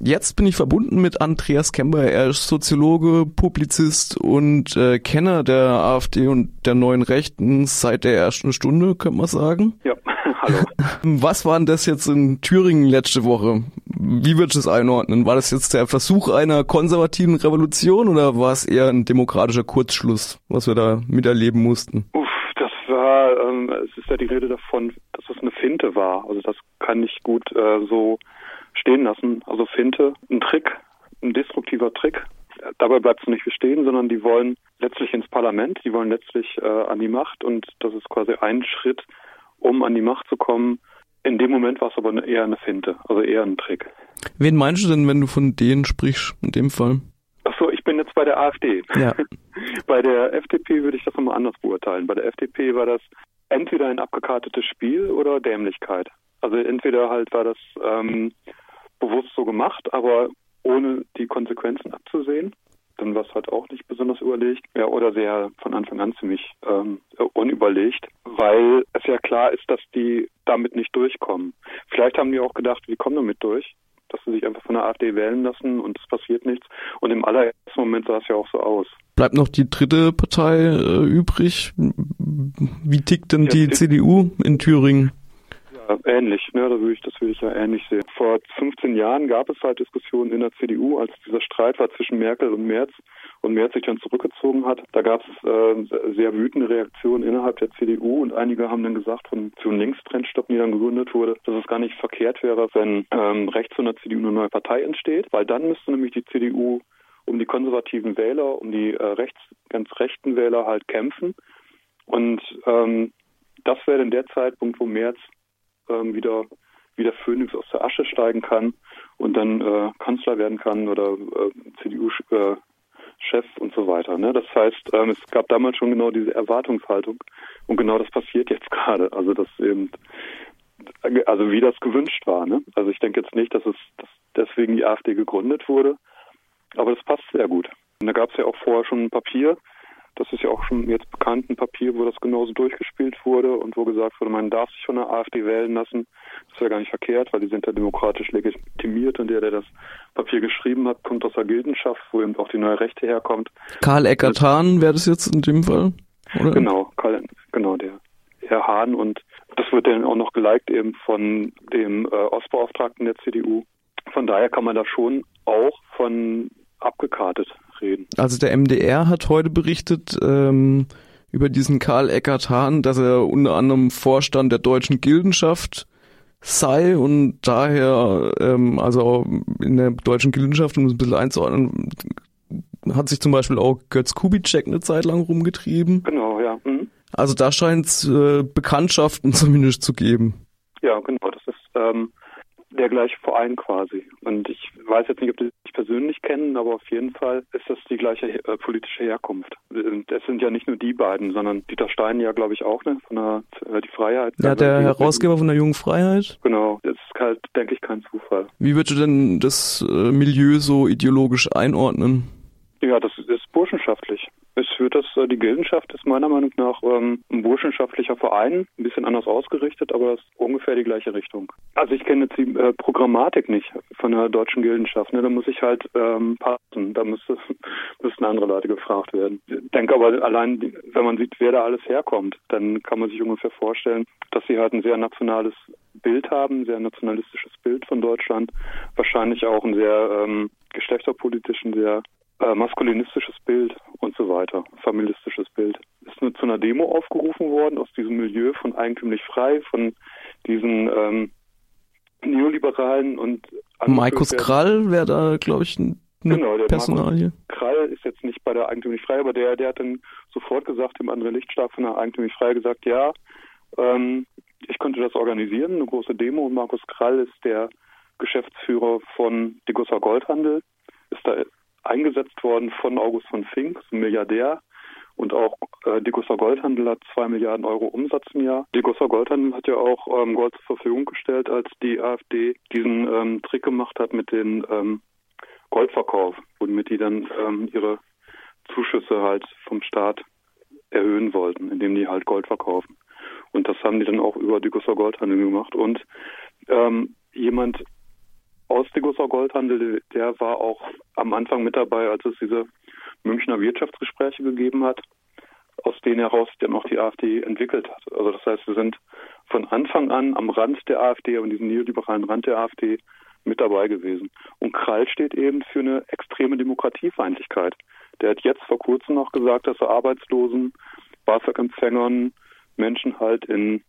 Jetzt bin ich verbunden mit Andreas Kemper. Er ist Soziologe, Publizist und äh, Kenner der AfD und der neuen Rechten seit der ersten Stunde, könnte man sagen. Ja, hallo. Was war denn das jetzt in Thüringen letzte Woche? Wie würdest du es einordnen? War das jetzt der Versuch einer konservativen Revolution oder war es eher ein demokratischer Kurzschluss, was wir da miterleben mussten? Uff, das war, ähm, es ist ja die Rede davon, dass es eine Finte war. Also das kann ich gut äh, so stehen lassen. Also Finte, ein Trick, ein destruktiver Trick. Dabei bleibt es nicht bestehen, sondern die wollen letztlich ins Parlament, die wollen letztlich äh, an die Macht und das ist quasi ein Schritt, um an die Macht zu kommen. In dem Moment war es aber eher eine Finte, also eher ein Trick. Wen meinst du denn, wenn du von denen sprichst, in dem Fall? Achso, ich bin jetzt bei der AfD. Ja. bei der FDP würde ich das nochmal anders beurteilen. Bei der FDP war das entweder ein abgekartetes Spiel oder Dämlichkeit. Also entweder halt war das ähm, bewusst so gemacht, aber ohne die Konsequenzen abzusehen. Dann war es halt auch nicht besonders überlegt. Ja, oder sehr von Anfang an ziemlich ähm, unüberlegt, weil es ja klar ist, dass die damit nicht durchkommen. Vielleicht haben die auch gedacht, wir kommen damit durch, dass sie sich einfach von der AfD wählen lassen und es passiert nichts. Und im allerersten Moment sah es ja auch so aus. Bleibt noch die dritte Partei äh, übrig. Wie tickt denn ja, die CDU in Thüringen? Ähnlich, ne? Da würde ich, das würde ich ja ähnlich sehen. Vor 15 Jahren gab es halt Diskussionen in der CDU, als dieser Streit war zwischen Merkel und Merz und Merz sich dann zurückgezogen hat. Da gab es äh, sehr wütende Reaktionen innerhalb der CDU und einige haben dann gesagt, von Zion Linkstrendstopp, die dann gegründet wurde, dass es gar nicht verkehrt wäre, wenn ähm, rechts von der CDU eine neue Partei entsteht, weil dann müsste nämlich die CDU um die konservativen Wähler, um die äh, rechts, ganz rechten Wähler halt kämpfen. Und ähm, das wäre dann der Zeitpunkt, wo Merz ähm, wieder wie der Phönix aus der Asche steigen kann und dann äh, Kanzler werden kann oder äh, CDU-Chef und so weiter. Ne? Das heißt, ähm, es gab damals schon genau diese Erwartungshaltung und genau das passiert jetzt gerade. Also das eben, also wie das gewünscht war. Ne? Also ich denke jetzt nicht, dass es dass deswegen die AfD gegründet wurde, aber das passt sehr gut. Und da gab es ja auch vorher schon ein Papier, das ist ja auch schon jetzt bekannt, ein Papier, wo das genauso durchgespielt wurde und wo gesagt wurde, man darf sich von der AfD wählen lassen. Das ist ja gar nicht verkehrt, weil die sind ja demokratisch legitimiert und der, der das Papier geschrieben hat, kommt aus der Gildenschaft, wo eben auch die neue Rechte herkommt. Karl Eckert Hahn wäre das jetzt in dem Fall? Oder? Genau, Karl, genau, der Herr Hahn und das wird dann auch noch geliked eben von dem äh, Ostbeauftragten der CDU. Von daher kann man da schon auch von abgekartet reden. Also der MDR hat heute berichtet ähm, über diesen Karl Eckert Hahn, dass er unter anderem Vorstand der deutschen Gildenschaft sei und daher, ähm, also in der deutschen Gildenschaft, um es ein bisschen einzuordnen, hat sich zum Beispiel auch Götz Kubitschek eine Zeit lang rumgetrieben. Genau, ja. Mhm. Also da scheint es äh, Bekanntschaften zumindest zu geben. Ja, genau. Das ist ähm, der gleiche Verein quasi. Und ich weiß jetzt nicht, ob die sich persönlich kennen, aber auf jeden Fall ist das die gleiche äh, politische Herkunft. Es sind ja nicht nur die beiden, sondern Dieter Stein ja, glaube ich, auch, ne, von der äh, Die Freiheit. Ja, der Herausgeber von der Jungen Freiheit. Genau, das ist halt, denke ich, kein Zufall. Wie würdest du denn das äh, Milieu so ideologisch einordnen? Ja, das ist burschenschaftlich. Es führt das, äh, die Gildenschaft ist meiner Meinung nach ähm, ein burschenschaftlicher Verein, ein bisschen anders ausgerichtet, aber das ist ungefähr die gleiche Richtung. Also ich kenne jetzt die äh, Programmatik nicht von der deutschen Gildenschaft. Ne? Da muss ich halt ähm, passen. Da müsste, müssten andere Leute gefragt werden. Ich denke aber allein, wenn man sieht, wer da alles herkommt, dann kann man sich ungefähr vorstellen, dass sie halt ein sehr nationales Bild haben, ein sehr nationalistisches Bild von Deutschland, wahrscheinlich auch ein sehr ähm, geschlechterpolitischen, sehr äh, maskulinistisches Bild und so weiter, familistisches Bild. Ist nur zu einer Demo aufgerufen worden aus diesem Milieu von eigentümlich frei, von diesen ähm, Neoliberalen und Markus Krall wäre da, glaube ich, eine genau, der Personalie. Markus Krall ist jetzt nicht bei der eigentümlich frei, aber der, der hat dann sofort gesagt, dem André Lichtstark von der eigentümlich frei gesagt, ja, ähm, ich könnte das organisieren, eine große Demo und Markus Krall ist der Geschäftsführer von Degussa Goldhandel, ist da eingesetzt worden von August von Fink, Milliardär. Und auch äh, Degusser Goldhandel hat zwei Milliarden Euro Umsatz im Jahr. Degusser Goldhandel hat ja auch ähm, Gold zur Verfügung gestellt, als die AfD diesen ähm, Trick gemacht hat mit dem ähm, Goldverkauf, womit die dann ähm, ihre Zuschüsse halt vom Staat erhöhen wollten, indem die halt Gold verkaufen. Und das haben die dann auch über Degusser Goldhandel gemacht. Und ähm, jemand aus Degussa Goldhandel, der war auch am Anfang mit dabei, als es diese Münchner Wirtschaftsgespräche gegeben hat, aus denen heraus dann auch die AfD entwickelt hat. Also das heißt, wir sind von Anfang an am Rand der AfD, an diesem neoliberalen Rand der AfD mit dabei gewesen. Und Krall steht eben für eine extreme Demokratiefeindlichkeit. Der hat jetzt vor kurzem noch gesagt, dass er Arbeitslosen, BAföG-Empfängern, Menschen halt in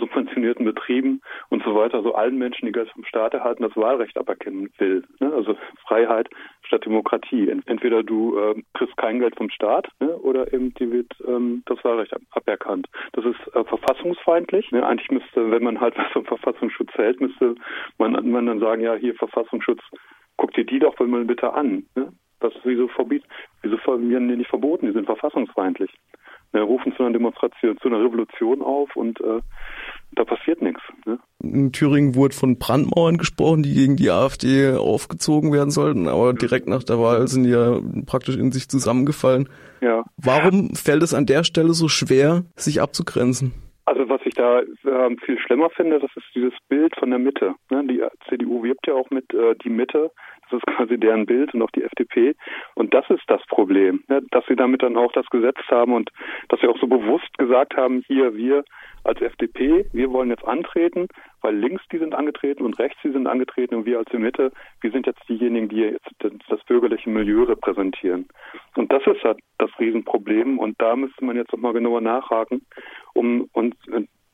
subventionierten Betrieben und so weiter, so allen Menschen, die Geld vom Staat erhalten, das Wahlrecht aberkennen will. Ne? Also Freiheit statt Demokratie. Entweder du äh, kriegst kein Geld vom Staat ne? oder eben dir wird ähm, das Wahlrecht ab aberkannt. Das ist äh, verfassungsfeindlich. Ne? Eigentlich müsste, wenn man halt was vom Verfassungsschutz hält, müsste man, man dann sagen, ja, hier Verfassungsschutz, guck dir die doch mal bitte an. Ne? Das wieso verbieten, wieso werden die nicht verboten? Die sind verfassungsfeindlich ne, rufen zu einer Demonstration, zu einer Revolution auf und äh, da passiert nichts. Ne? In Thüringen wurde von Brandmauern gesprochen, die gegen die AfD aufgezogen werden sollten, aber direkt nach der Wahl sind die ja praktisch in sich zusammengefallen. Ja. Warum fällt es an der Stelle so schwer, sich abzugrenzen? Also was ich da äh, viel schlimmer finde, das ist dieses Bild von der Mitte. Ne? Die CDU wirbt ja auch mit äh, die Mitte das ist quasi deren Bild und auch die FDP. Und das ist das Problem, ne? dass sie damit dann auch das Gesetz haben und dass sie auch so bewusst gesagt haben, hier, wir als FDP, wir wollen jetzt antreten, weil links die sind angetreten und rechts die sind angetreten und wir als die Mitte, wir sind jetzt diejenigen, die jetzt das bürgerliche Milieu repräsentieren. Und das ist halt das Riesenproblem und da müsste man jetzt nochmal genauer nachhaken, um und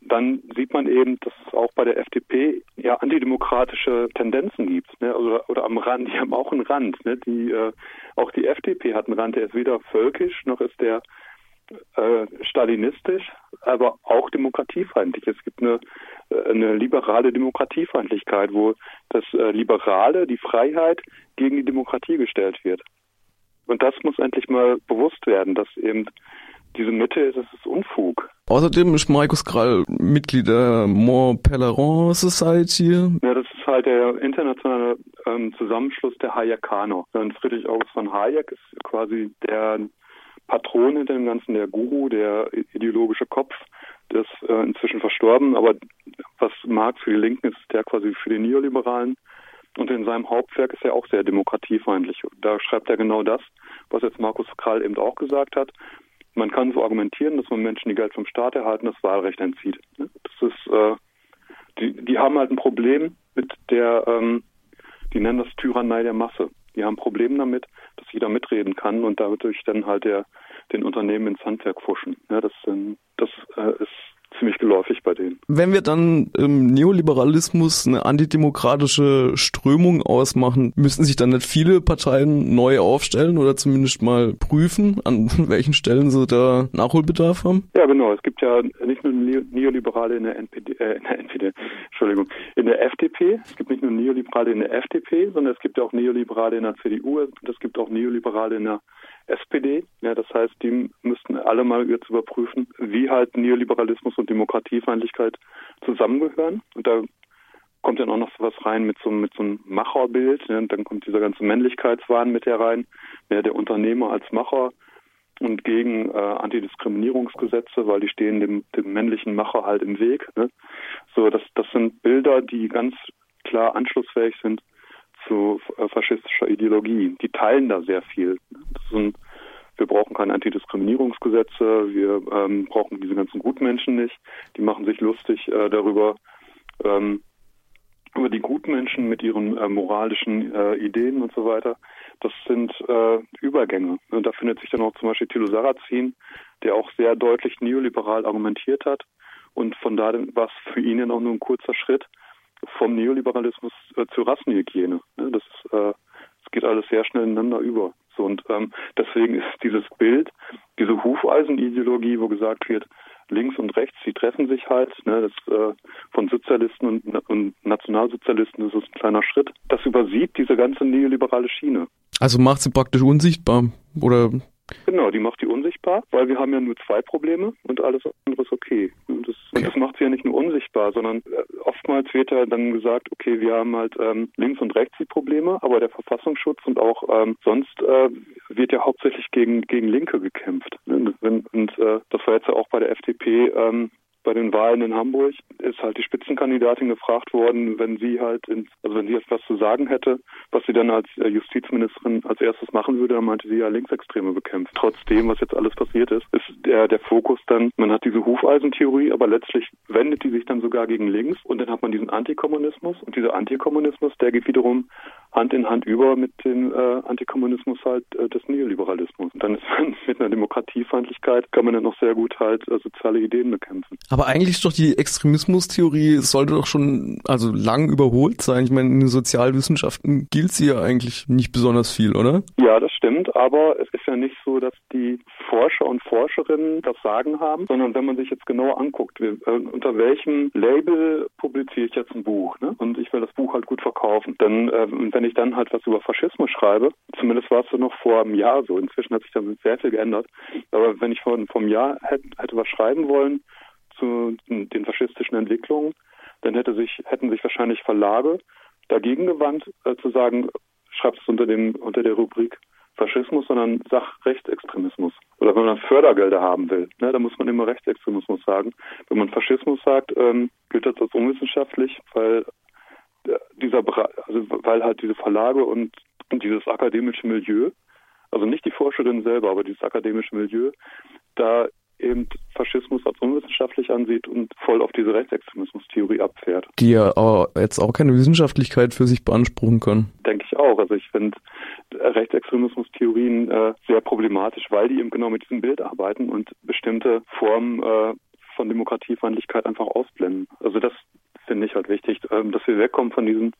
dann sieht man eben, dass es auch bei der FDP ja antidemokratische Tendenzen gibt, ne? oder, oder am Rand, die haben auch einen Rand. Ne? Die, äh, auch die FDP hat einen Rand, der ist weder völkisch noch ist der äh, stalinistisch, aber auch demokratiefeindlich. Es gibt eine, äh, eine liberale Demokratiefeindlichkeit, wo das äh, Liberale, die Freiheit gegen die Demokratie gestellt wird. Und das muss endlich mal bewusst werden, dass eben diese Mitte ist, es ist Unfug. Außerdem ist Markus Krall Mitglied der Mont Pelerin Society. Ja, das ist halt der internationale ähm, Zusammenschluss der Hayekaner. Friedrich August von Hayek ist quasi der Patron hinter dem Ganzen, der Guru, der ideologische Kopf, der ist äh, inzwischen verstorben, aber was Marx für die Linken ist, ist der quasi für die Neoliberalen. Und in seinem Hauptwerk ist er auch sehr demokratiefeindlich. Da schreibt er genau das, was jetzt Markus Krall eben auch gesagt hat. Man kann so argumentieren, dass man Menschen, die Geld vom Staat erhalten, das Wahlrecht entzieht. Ne? Das ist, äh, die, die haben halt ein Problem mit der, ähm, die nennen das Tyrannei der Masse. Die haben ein Problem damit, dass jeder mitreden kann und dadurch dann halt der, den Unternehmen ins Handwerk fuschen. Ja, das, das äh, ist ziemlich geläufig bei denen. Wenn wir dann im Neoliberalismus eine antidemokratische Strömung ausmachen, müssen sich dann nicht viele Parteien neu aufstellen oder zumindest mal prüfen, an welchen Stellen sie da Nachholbedarf haben? Ja, genau. Es gibt ja nicht nur Neoliberale in der NPD, äh, in der NPD, Entschuldigung, in der FDP. Es gibt nicht nur Neoliberale in der FDP, sondern es gibt auch Neoliberale in der CDU. Es gibt auch Neoliberale in der SPD. Ja, das heißt, die müssten alle mal jetzt überprüfen, wie halt Neoliberalismus und Demokratiefeindlichkeit zusammengehören. Und da kommt dann auch noch sowas rein mit so, mit so einem Macherbild. Ja, dann kommt dieser ganze Männlichkeitswahn mit herein. Ja, der Unternehmer als Macher und gegen äh, Antidiskriminierungsgesetze, weil die stehen dem, dem männlichen Macher halt im Weg. Ne? So, das, das sind Bilder, die ganz klar anschlussfähig sind zu äh, faschistischer Ideologie. Die teilen da sehr viel. Ein, wir brauchen keine Antidiskriminierungsgesetze, wir ähm, brauchen diese ganzen Gutmenschen nicht. Die machen sich lustig äh, darüber, ähm, über die Gutmenschen mit ihren äh, moralischen äh, Ideen und so weiter. Das sind äh, Übergänge. Und da findet sich dann auch zum Beispiel Thilo Sarrazin, der auch sehr deutlich neoliberal argumentiert hat. Und von da war es für ihn ja auch nur ein kurzer Schritt, vom Neoliberalismus äh, zur Rassenhygiene. Ne? Das, äh, das geht alles sehr schnell ineinander über. Ähm, deswegen ist dieses Bild, diese Hufeisenideologie, wo gesagt wird, links und rechts, die treffen sich halt, ne, das äh, von Sozialisten und, und Nationalsozialisten ist ein kleiner Schritt. Das übersieht diese ganze neoliberale Schiene. Also macht sie praktisch unsichtbar oder Genau, die macht die unsichtbar, weil wir haben ja nur zwei Probleme und alles andere ist okay. Und das, und das macht sie ja nicht nur unsichtbar, sondern äh, oftmals wird ja dann gesagt, okay, wir haben halt ähm, links und rechts die Probleme, aber der Verfassungsschutz und auch ähm, sonst äh, wird ja hauptsächlich gegen gegen Linke gekämpft. Und, und äh, das war jetzt ja auch bei der FDP ähm, bei den Wahlen in Hamburg ist halt die Spitzenkandidatin gefragt worden, wenn sie halt, ins, also wenn sie etwas zu sagen hätte, was sie dann als äh, Justizministerin als erstes machen würde, dann meinte sie ja Linksextreme bekämpft. Trotzdem, was jetzt alles passiert ist, ist der, der Fokus dann, man hat diese Hufeisentheorie, aber letztlich wendet die sich dann sogar gegen links und dann hat man diesen Antikommunismus und dieser Antikommunismus, der geht wiederum Hand in Hand über mit dem äh, Antikommunismus halt äh, des Neoliberalismus. Und dann ist man mit einer Demokratiefeindlichkeit kann man dann noch sehr gut halt äh, soziale Ideen bekämpfen. Aber eigentlich ist doch die Extremismustheorie sollte doch schon also lang überholt sein. Ich meine, in den Sozialwissenschaften gilt sie ja eigentlich nicht besonders viel, oder? Ja, das stimmt, aber es ist ja nicht so, dass die Forscher und Forscherinnen das Sagen haben, sondern wenn man sich jetzt genauer anguckt, wie, äh, unter welchem Label publiziere ich jetzt ein Buch, ne? Und ich will das Buch halt gut verkaufen. Dann, äh, wenn ich dann halt was über Faschismus schreibe, zumindest war es so noch vor einem Jahr so, inzwischen hat sich damit sehr viel geändert, aber wenn ich von, vom Jahr hätte, hätte was schreiben wollen zu den faschistischen Entwicklungen, dann hätte sich, hätten sich wahrscheinlich Verlage dagegen gewandt, äh, zu sagen, schreibt es unter dem, unter der Rubrik Faschismus, sondern sag Rechtsextremismus. Oder wenn man Fördergelder haben will, ne, da muss man immer Rechtsextremismus sagen. Wenn man Faschismus sagt, ähm, gilt das als unwissenschaftlich, weil äh, dieser also weil halt diese Verlage und dieses akademische Milieu, also nicht die Forscherin selber, aber dieses akademische Milieu, da eben Faschismus als unwissenschaftlich ansieht und voll auf diese Rechtsextremismus-Theorie abfährt. Die ja aber jetzt auch keine Wissenschaftlichkeit für sich beanspruchen können. Denke ich auch. Also ich finde Rechtsextremismus-Theorien äh, sehr problematisch, weil die eben genau mit diesem Bild arbeiten und bestimmte Formen äh, von Demokratiefeindlichkeit einfach ausblenden. Also das finde ich halt wichtig, ähm, dass wir wegkommen von diesem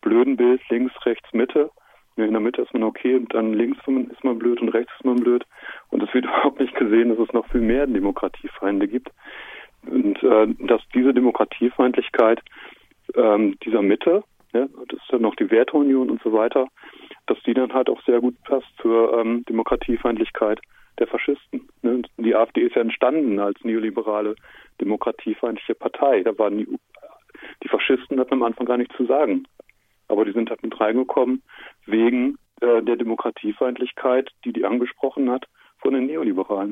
blöden Bild links, rechts, Mitte. In der Mitte ist man okay und dann links ist man blöd und rechts ist man blöd. Und es wird überhaupt nicht gesehen, dass es noch viel mehr Demokratiefeinde gibt. Und äh, dass diese Demokratiefeindlichkeit ähm, dieser Mitte, ja, das ist dann noch die Werteunion und so weiter, dass die dann halt auch sehr gut passt zur ähm, Demokratiefeindlichkeit der Faschisten. Ne? Die AfD ist ja entstanden als neoliberale demokratiefeindliche Partei. Da waren die, die Faschisten hatten am Anfang gar nichts zu sagen. Aber die sind halt mit reingekommen wegen äh, der Demokratiefeindlichkeit, die die angesprochen hat von den Neoliberalen.